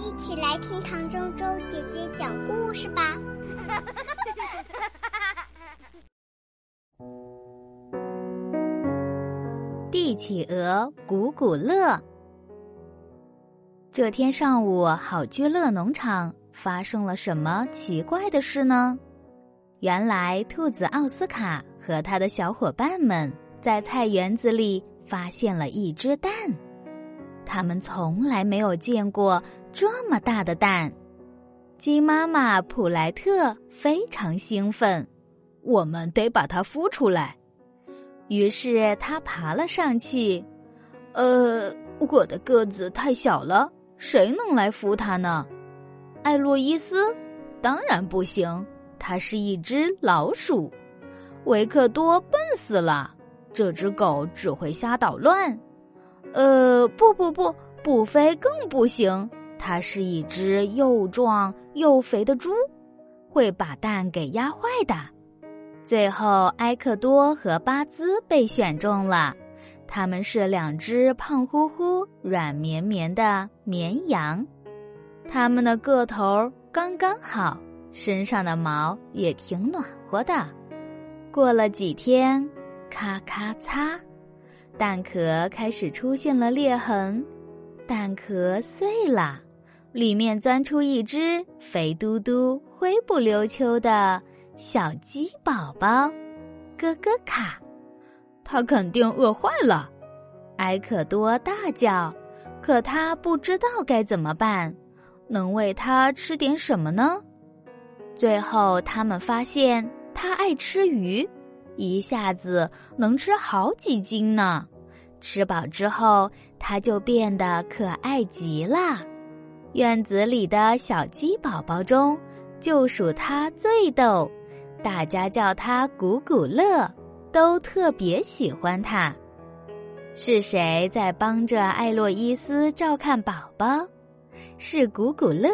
一起来听唐周周姐姐讲故事吧。帝企鹅古古乐。这天上午，好居乐农场发生了什么奇怪的事呢？原来，兔子奥斯卡和他的小伙伴们在菜园子里发现了一只蛋。他们从来没有见过这么大的蛋，鸡妈妈普莱特非常兴奋，我们得把它孵出来。于是他爬了上去。呃，我的个子太小了，谁能来孵它呢？艾洛伊斯，当然不行，它是一只老鼠。维克多笨死了，这只狗只会瞎捣乱。呃，不不不，布菲更不行。它是一只又壮又肥的猪，会把蛋给压坏的。最后，埃克多和巴兹被选中了，他们是两只胖乎乎、软绵绵的绵羊。它们的个头刚刚好，身上的毛也挺暖和的。过了几天，咔咔嚓。蛋壳开始出现了裂痕，蛋壳碎了，里面钻出一只肥嘟嘟、灰不溜秋的小鸡宝宝，咯咯卡，它肯定饿坏了。埃可多大叫，可他不知道该怎么办，能喂它吃点什么呢？最后，他们发现它爱吃鱼。一下子能吃好几斤呢，吃饱之后，它就变得可爱极了。院子里的小鸡宝宝中，就属它最逗，大家叫它古古乐，都特别喜欢它。是谁在帮着艾洛伊斯照看宝宝？是古古乐。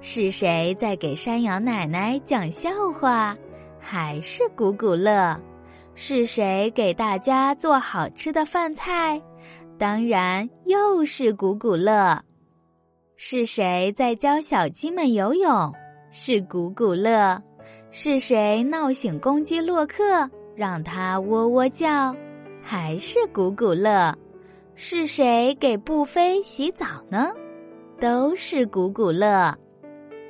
是谁在给山羊奶奶讲笑话？还是古古乐，是谁给大家做好吃的饭菜？当然又是古古乐。是谁在教小鸡们游泳？是古古乐。是谁闹醒公鸡洛克，让它喔喔叫？还是古古乐。是谁给布菲洗澡呢？都是古古乐。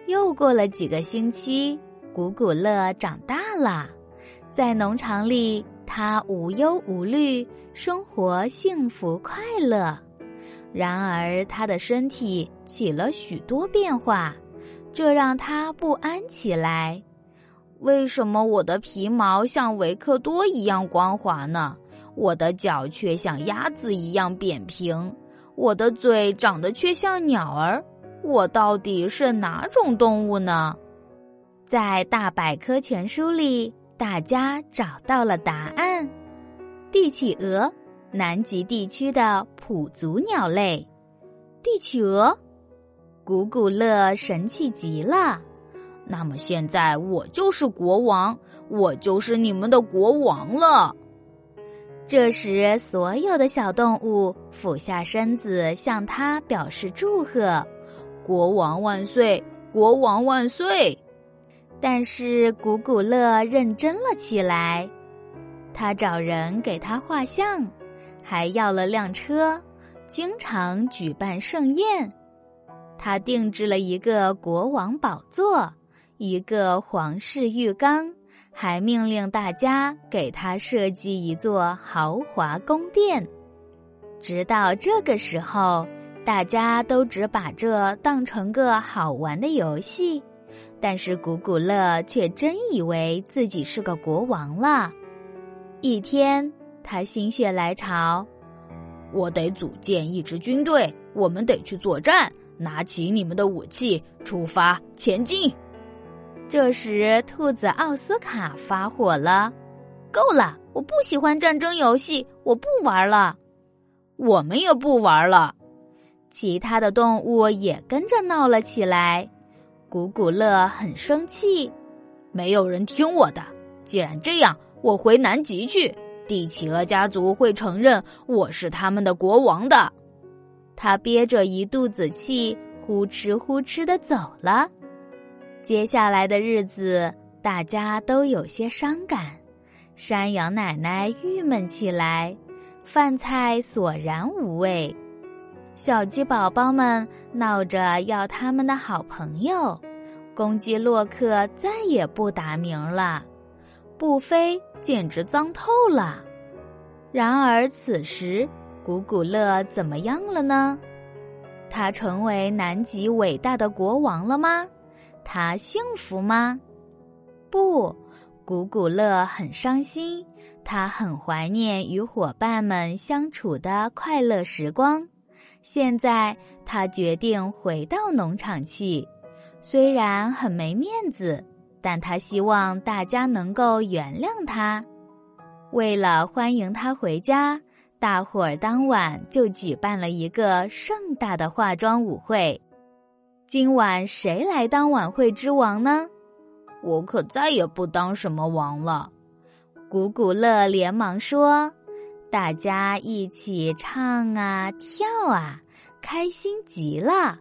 又过了几个星期。古古乐长大了，在农场里，他无忧无虑，生活幸福快乐。然而，他的身体起了许多变化，这让他不安起来。为什么我的皮毛像维克多一样光滑呢？我的脚却像鸭子一样扁平，我的嘴长得却像鸟儿。我到底是哪种动物呢？在大百科全书里，大家找到了答案：帝企鹅，南极地区的普足鸟类。帝企鹅，古古乐神气极了。那么现在我就是国王，我就是你们的国王了。这时，所有的小动物俯下身子向他表示祝贺：“国王万岁！国王万岁！”但是古古乐认真了起来，他找人给他画像，还要了辆车，经常举办盛宴。他定制了一个国王宝座，一个皇室浴缸，还命令大家给他设计一座豪华宫殿。直到这个时候，大家都只把这当成个好玩的游戏。但是古古乐却真以为自己是个国王了。一天，他心血来潮，我得组建一支军队，我们得去作战。拿起你们的武器，出发前进。这时，兔子奥斯卡发火了：“够了！我不喜欢战争游戏，我不玩了。我们也不玩了。”其他的动物也跟着闹了起来。古古乐很生气，没有人听我的。既然这样，我回南极去。帝企鹅家族会承认我是他们的国王的。他憋着一肚子气，呼哧呼哧的走了。接下来的日子，大家都有些伤感。山羊奶奶郁闷起来，饭菜索然无味。小鸡宝宝们闹着要他们的好朋友。公鸡洛克再也不打鸣了，布菲简直脏透了。然而此时，古古乐怎么样了呢？他成为南极伟大的国王了吗？他幸福吗？不，古古乐很伤心，他很怀念与伙伴们相处的快乐时光。现在，他决定回到农场去。虽然很没面子，但他希望大家能够原谅他。为了欢迎他回家，大伙儿当晚就举办了一个盛大的化妆舞会。今晚谁来当晚会之王呢？我可再也不当什么王了。古古乐连忙说：“大家一起唱啊，跳啊，开心极了。”